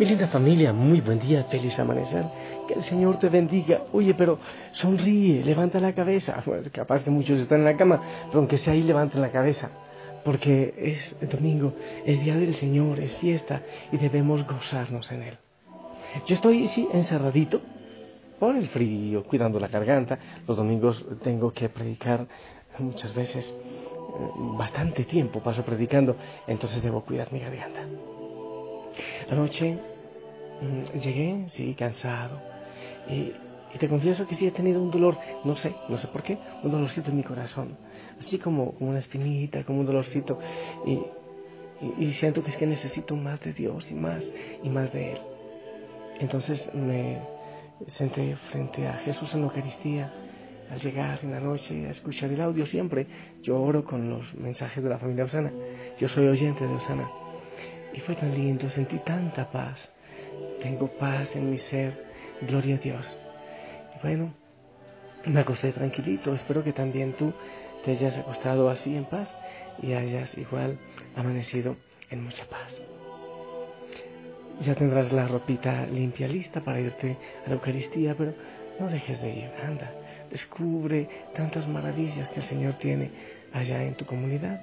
Mi linda familia, muy buen día, feliz amanecer. Que el Señor te bendiga. Oye, pero sonríe, levanta la cabeza. capaz que muchos están en la cama, pero aunque sea ahí, levanten la cabeza. Porque es domingo, el día del Señor, es fiesta y debemos gozarnos en Él. Yo estoy, sí, encerradito por el frío, cuidando la garganta. Los domingos tengo que predicar muchas veces, eh, bastante tiempo paso predicando, entonces debo cuidar mi garganta. Anoche mm, llegué, sí, cansado. Y, te confieso que sí he tenido un dolor, no sé, no sé por qué, un dolorcito en mi corazón. Así como, como una espinita, como un dolorcito. Y, y, siento que es que necesito más de Dios y más y más de Él. Entonces me senté frente a Jesús en la Eucaristía al llegar en la noche a escuchar el audio siempre. Yo oro con los mensajes de la familia Osana. Yo soy oyente de Osana. Y fue tan lindo, sentí tanta paz. Tengo paz en mi ser, gloria a Dios. Y bueno, me acosté tranquilito. Espero que también tú te hayas acostado así en paz y hayas igual amanecido en mucha paz. Ya tendrás la ropita limpia lista para irte a la Eucaristía, pero no dejes de ir, anda, descubre tantas maravillas que el Señor tiene allá en tu comunidad.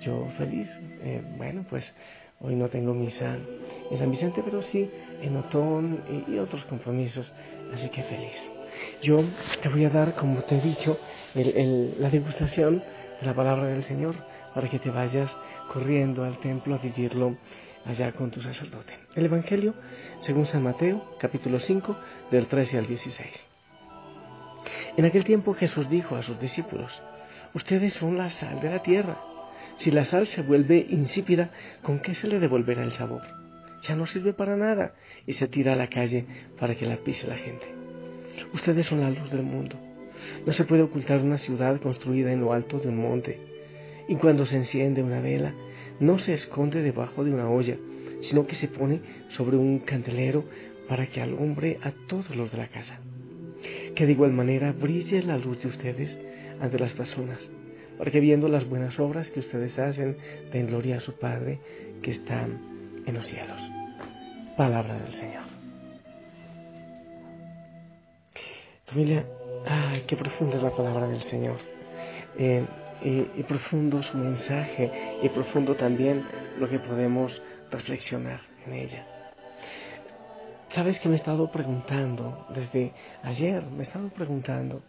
Yo feliz, eh, bueno, pues Hoy no tengo misa en San Vicente, pero sí en Otón y, otros compromisos, así que feliz. Yo te voy a dar, como te he dicho, la degustación de la palabra del Señor para que te vayas corriendo al templo a vivirlo allá con tu sacerdote. El Evangelio, según San Mateo, capítulo 5, del 13 al 16. En aquel tiempo Jesús dijo a sus discípulos, Ustedes son la sal de la tierra. Si la sal se vuelve insípida, ¿con qué se le devolverá el sabor? Ya no sirve para nada y se tira a la calle para que la pise la gente. Ustedes son la luz del mundo. No se puede ocultar una ciudad construida en lo alto de un monte. Y cuando se enciende una vela, no se esconde debajo de una olla, sino que se pone sobre un candelero para que alumbre a todos los de la casa. Que de igual manera brille la luz de ustedes ante las personas porque viendo las buenas obras que ustedes hacen, den gloria a su Padre que está en los cielos. Palabra del Señor. Familia, ay, qué profunda es la palabra del Señor. Eh, y, y, profundo su mensaje y profundo también lo que podemos reflexionar en ella. Sabes que me he estado preguntando desde ayer, me he estado preguntando,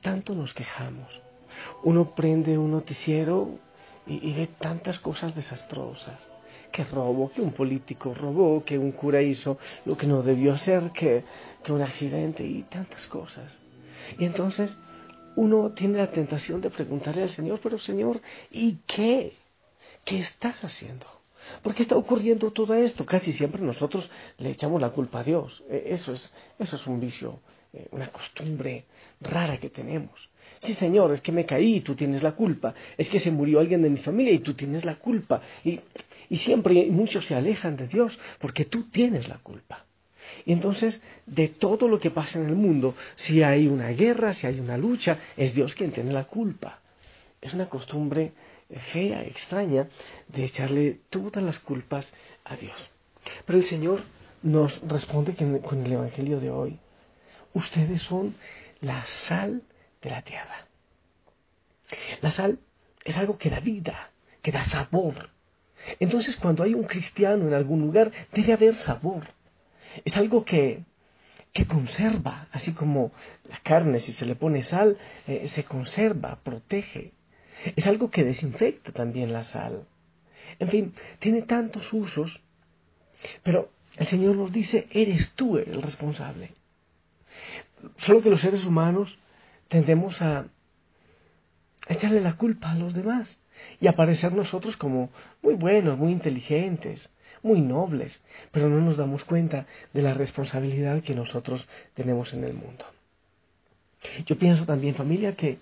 tanto nos quejamos, uno prende un noticiero y, ve tantas cosas desastrosas. Que robo, que un político robó, que un cura hizo lo que no debió hacer, que, que un accidente y tantas cosas. Y entonces uno tiene la tentación de preguntarle al Señor, pero Señor, ¿y qué? ¿Qué estás haciendo? ¿Por qué está ocurriendo todo esto? Casi siempre nosotros le echamos la culpa a Dios. E, eso es, eso es un vicio, eh, una costumbre rara que tenemos. Sí, Señor, es que me caí y tú tienes la culpa. Es que se murió alguien de mi familia y tú tienes la culpa. Y, y siempre muchos se alejan de Dios porque tú tienes la culpa. Y entonces, de todo lo que pasa en el mundo, si hay una guerra, si hay una lucha, es Dios quien tiene la culpa. Es una costumbre fea, extraña, de echarle todas las culpas a Dios. Pero el Señor nos responde con el Evangelio de hoy. Ustedes son la sal de la tierra. La sal es algo que da vida, que da sabor. Entonces cuando hay un cristiano en algún lugar, debe haber sabor. Es algo que, que conserva, así como la carne, si se le pone sal, eh, se conserva, protege. Es algo que desinfecta también la sal. En fin, tiene tantos usos, pero el Señor nos dice, eres tú el responsable. Solo que los seres humanos tendemos a echarle la culpa a los demás y a parecer nosotros como muy buenos, muy inteligentes, muy nobles, pero no nos damos cuenta de la responsabilidad que nosotros tenemos en el mundo. Yo pienso también, familia, que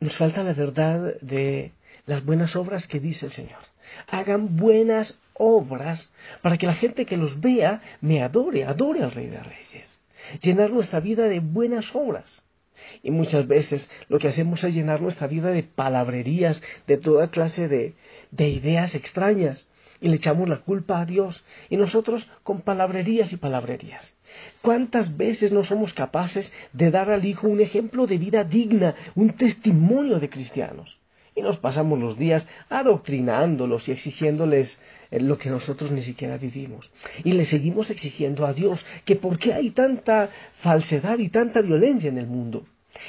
nos falta la verdad de las buenas obras que dice el Señor. Hagan buenas obras para que la gente que los vea me adore, adore al Rey de Reyes. Llenar nuestra vida de buenas obras. Y muchas veces lo que hacemos es llenar nuestra vida de palabrerías, de toda clase de, de ideas extrañas. y le echamos la culpa a Dios y nosotros con palabrerías y palabrerías. ¿Cuántas veces no somos capaces de dar al Hijo un ejemplo de vida digna, un testimonio de cristianos? Y nos pasamos los días adoctrinándolos y exigiéndoles eh, lo que nosotros ni siquiera vivimos. Y le seguimos exigiendo a Dios que por qué hay tanta falsedad y tanta violencia en el mundo.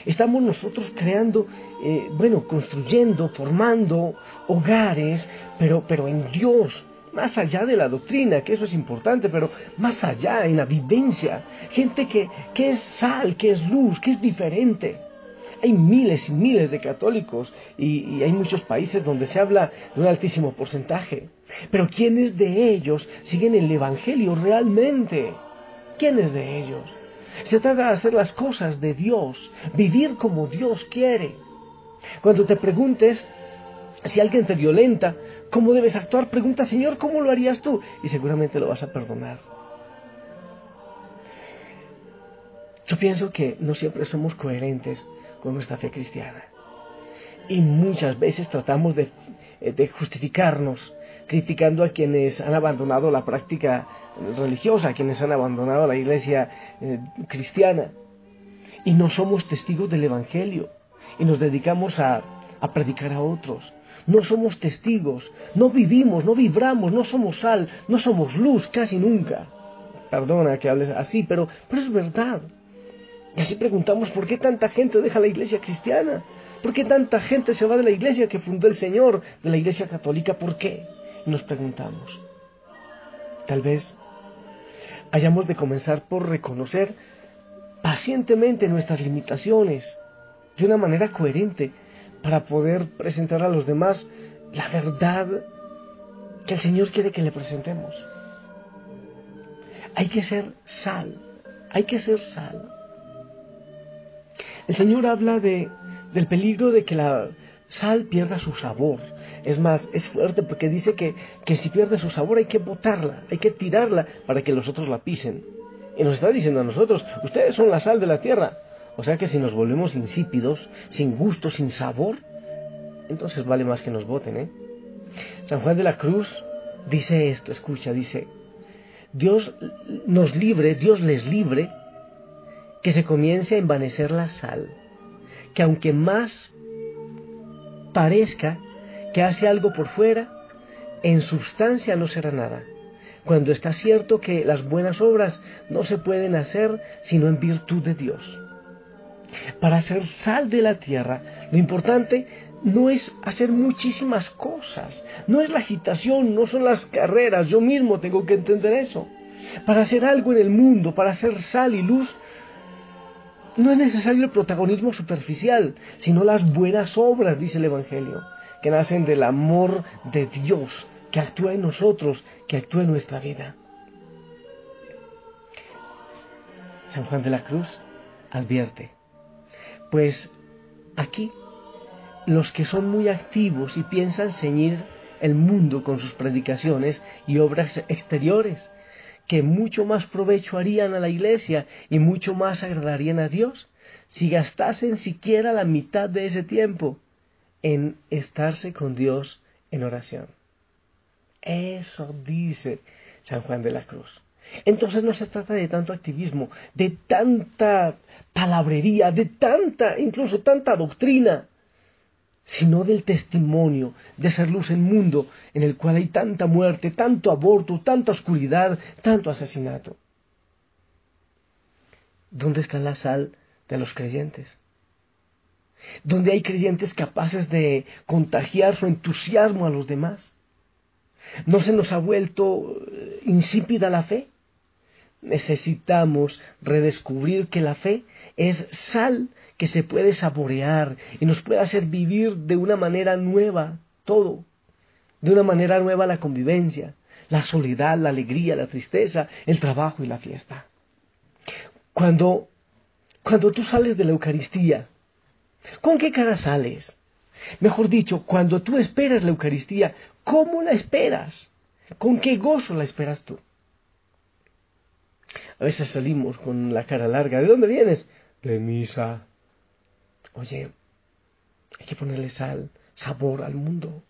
Estamos nosotros creando, eh, bueno, construyendo, formando hogares, pero, pero en Dios, más allá de la doctrina, que eso es importante, pero más allá, en la vivencia. Gente que, que es sal, que es luz, que es diferente. Hay miles y miles de católicos y, hay muchos países donde se habla de un altísimo porcentaje. Pero ¿quiénes de ellos siguen el Evangelio realmente? ¿Quiénes de ellos? Se trata de hacer las cosas de Dios, vivir como Dios quiere. Cuando te preguntes si alguien te violenta, ¿cómo debes actuar? Pregunta, Señor, ¿cómo lo harías tú? Y seguramente lo vas a perdonar. Yo pienso que no siempre somos coherentes con nuestra fe cristiana. Y muchas veces tratamos de, justificarnos criticando a quienes han abandonado la práctica religiosa, a quienes han abandonado la iglesia eh, cristiana. Y no somos testigos del Evangelio y nos dedicamos a, a predicar a otros. No somos testigos, no vivimos, no vibramos, no somos sal, no somos luz casi nunca. Perdona que hables así, pero, pero es verdad. Y así preguntamos, ¿por qué tanta gente deja la iglesia cristiana? ¿Por qué tanta gente se va de la iglesia que fundó el Señor, de la iglesia católica? ¿Por qué? Y nos preguntamos. Tal vez hayamos de comenzar por reconocer pacientemente nuestras limitaciones de una manera coherente para poder presentar a los demás la verdad que el Señor quiere que le presentemos. Hay que ser sal, hay que ser sal. El Señor habla de, del peligro de que la sal pierda su sabor. Es más, es fuerte porque dice que, que si pierde su sabor hay que botarla, hay que tirarla para que los otros la pisen. Y nos está diciendo a nosotros, ustedes son la sal de la tierra. O sea que si nos volvemos insípidos, sin gusto, sin sabor, entonces vale más que nos voten, ¿eh? San Juan de la Cruz dice esto, escucha, dice, Dios nos libre, Dios les libre que se comience a envanecer la sal, que aunque más parezca que hace algo por fuera, en sustancia no será nada, cuando está cierto que las buenas obras no se pueden hacer sino en virtud de Dios. Para ser sal de la tierra, lo importante no es hacer muchísimas cosas, no es la agitación, no son las carreras, yo mismo tengo que entender eso. Para hacer algo en el mundo, para hacer sal y luz, no es necesario el protagonismo superficial, sino las buenas obras, dice el Evangelio, que nacen del amor de Dios, que actúa en nosotros, que actúa en nuestra vida. San Juan de la Cruz advierte, pues aquí los que son muy activos y piensan ceñir el mundo con sus predicaciones y obras exteriores, que mucho más provecho harían a la iglesia y mucho más agradarían a Dios si gastasen siquiera la mitad de ese tiempo en estarse con Dios en oración. Eso dice San Juan de la Cruz. Entonces no se trata de tanto activismo, de tanta palabrería, de tanta, incluso tanta doctrina, sino del testimonio de ser luz en un mundo en el cual hay tanta muerte, tanto aborto, tanta oscuridad, tanto asesinato. ¿Dónde está la sal de los creyentes? ¿Dónde hay creyentes capaces de contagiar su entusiasmo a los demás? ¿No se nos ha vuelto eh, insípida la fe? Necesitamos redescubrir que la fe es sal que se puede saborear y nos puede hacer vivir de una manera nueva todo, de una manera nueva la convivencia, la soledad, la alegría, la tristeza, el trabajo y la fiesta. Cuando, cuando tú sales de la Eucaristía, ¿con qué cara sales? Mejor dicho, cuando tú esperas la Eucaristía, ¿cómo la esperas? ¿Con qué gozo la esperas tú? A veces salimos con la cara larga. ¿De dónde vienes? De misa. Oye, hay que ponerle sal, sabor al mundo.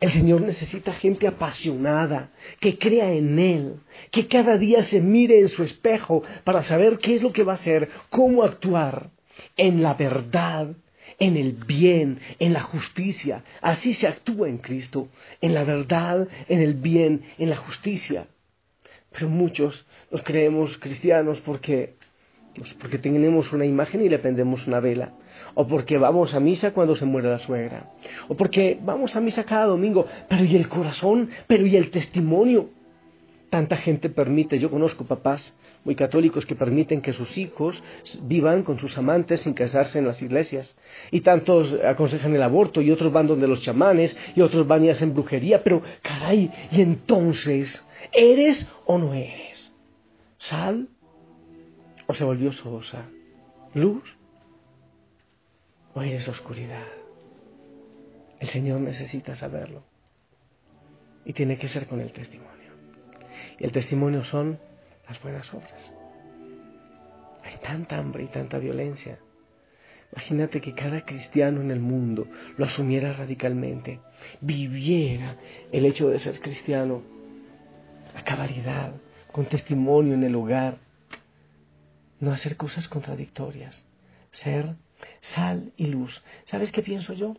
El Señor necesita gente apasionada, que crea en Él, que cada día se mire en su espejo para saber qué es lo que va a hacer, cómo actuar en la verdad, en el bien, en la justicia. Así se actúa en Cristo, en la verdad, en el bien, en la justicia. Pero muchos nos creemos cristianos porque, pues porque tenemos una imagen y le prendemos una vela o porque vamos a misa cuando se muere la suegra, o porque vamos a misa cada domingo, pero ¿y el corazón? ¿Pero y el testimonio? Tanta gente permite, yo conozco papás muy católicos que permiten que sus hijos vivan con sus amantes sin casarse en las iglesias. Y tantos aconsejan el aborto y otros van donde los chamanes y otros van y hacen brujería. Pero caray, ¿y entonces eres o no eres? ¿Sal o se volvió sosa? ¿Luz o eres oscuridad. El Señor necesita saberlo. Y tiene que ser con el testimonio. Y el testimonio son las buenas obras. Hay tanta hambre y tanta violencia. Imagínate que cada cristiano en el mundo lo asumiera radicalmente, viviera el hecho de ser cristiano, a cabalidad, con testimonio en el hogar, no hacer cosas contradictorias, ser sal y luz. ¿Sabes qué pienso yo?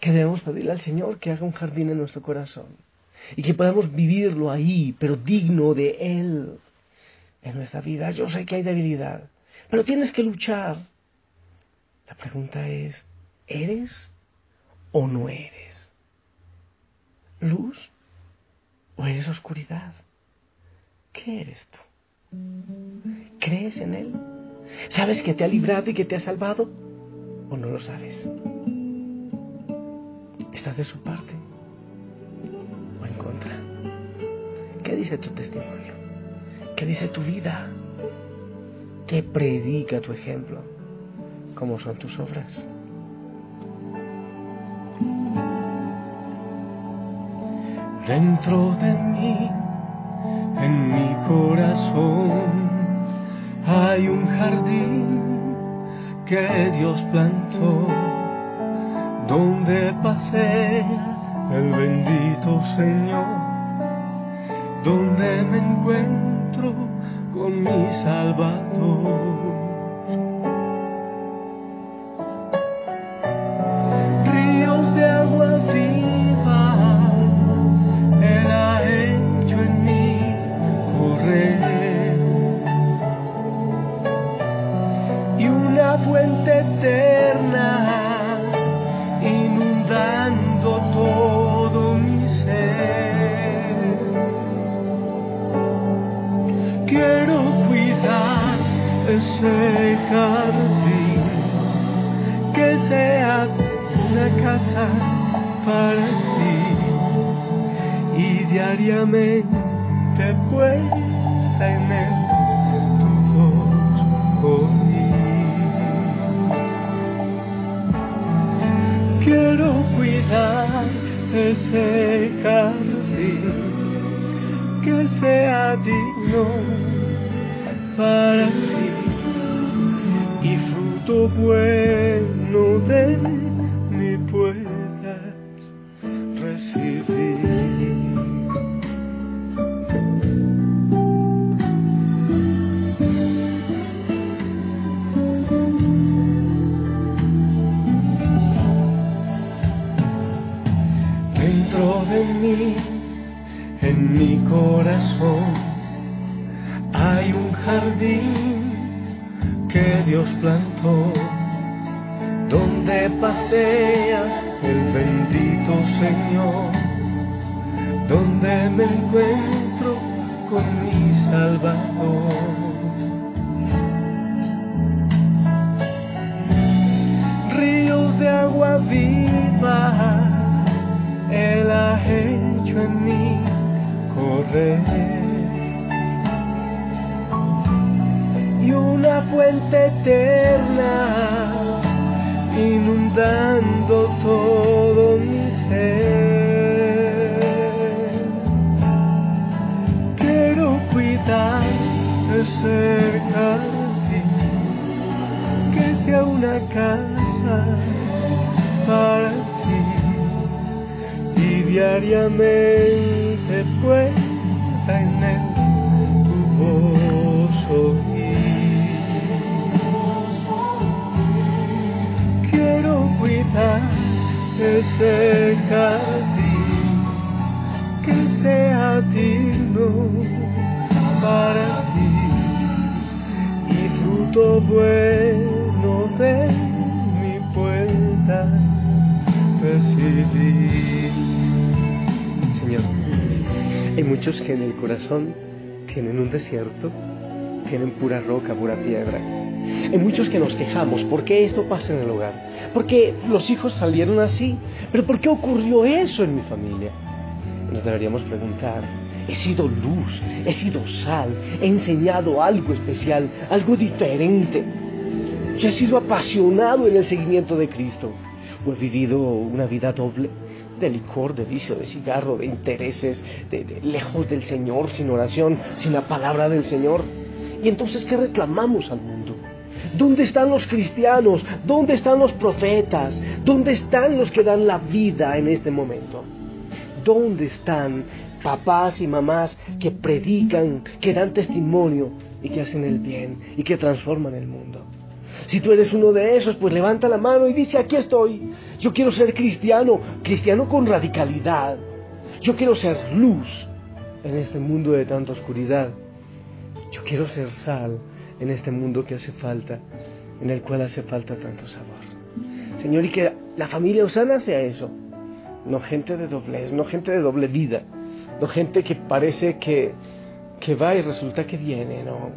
Que debemos pedirle al Señor que haga un jardín en nuestro corazón y que podamos vivirlo ahí, pero digno de Él en nuestra vida. Yo sé que hay debilidad, pero tienes que luchar. La pregunta es, ¿eres o no eres? ¿Luz o eres oscuridad? ¿Qué eres tú? ¿Crees en Él? ¿Sabes que te ha librado y que te ha salvado? ¿O no lo sabes? ¿Estás de su parte o en contra? ¿Qué dice tu testimonio? ¿Qué dice tu vida? ¿Qué predica tu ejemplo? ¿Cómo son tus obras? Dentro de mí, en mi corazón hay un jardín que Dios plantó, donde pasea el bendito Señor, donde me encuentro con mi Salvador. Diariamente pueda en él tu voz Quiero cuidar ese jardín que sea digno para ti y fruto bueno y una fuente eterna inundando todo mi ser. Quiero cuidar ese jardín, que sea una casa diariamente pueda en él tu voz oír. Quiero cuidar ese jardín que sea digno para ti y fruto bueno de mi puerta recibir. Hay muchos que en el corazón tienen un desierto, tienen pura roca, pura piedra. Hay muchos que nos quejamos, ¿por qué esto pasa en el hogar? ¿Por qué los hijos salieron así? ¿Pero por qué ocurrió eso en mi familia? Nos deberíamos preguntar, he sido luz, he sido sal, he enseñado algo especial, algo diferente. Yo he sido apasionado en el seguimiento de Cristo o he vivido una vida doble de licor, de vicio, de cigarro, de intereses, de, lejos del Señor, sin oración, sin la palabra del Señor. Y entonces, ¿qué reclamamos al mundo? ¿Dónde están los cristianos? ¿Dónde están los profetas? ¿Dónde están los que dan la vida en este momento? ¿Dónde están papás y mamás que predican, que dan testimonio y que hacen el bien y que transforman el mundo? Si tú eres uno de esos, pues levanta la mano y dice, aquí estoy. Yo quiero ser cristiano, cristiano con radicalidad. Yo quiero ser luz en este mundo de tanta oscuridad. Yo quiero ser sal en este mundo que hace falta, en el cual hace falta tanto sabor. Señor, y que la familia Osana sea eso. No gente de doblez, no gente de doble vida, no gente que parece que, que va y resulta que viene, no.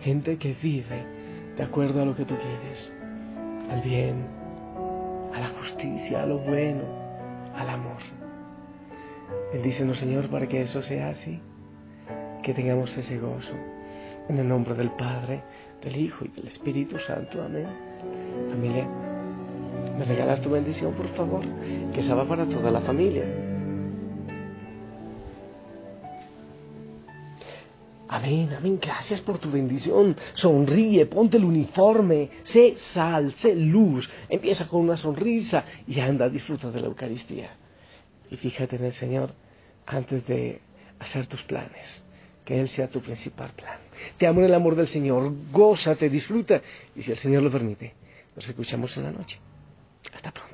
Gente que vive de acuerdo a lo que tú quieres, al bien, a la justicia, a lo bueno, al amor. Bendícenos, Señor, para que eso sea así, que tengamos ese gozo. En el nombre del Padre, del Hijo y del Espíritu Santo. Amén. Familia, ¿me regalas tu bendición, por favor? Que se va para toda la familia. Amén, amén. Gracias por tu bendición. Sonríe, ponte el uniforme, sé sal, sé luz. Empieza con una sonrisa y anda, disfruta de la Eucaristía. Y fíjate en el Señor antes de hacer tus planes. Que Él sea tu principal plan. Te amo en el amor del Señor. Gózate, disfruta. Y si el Señor lo permite, nos escuchamos en la noche. Hasta pronto.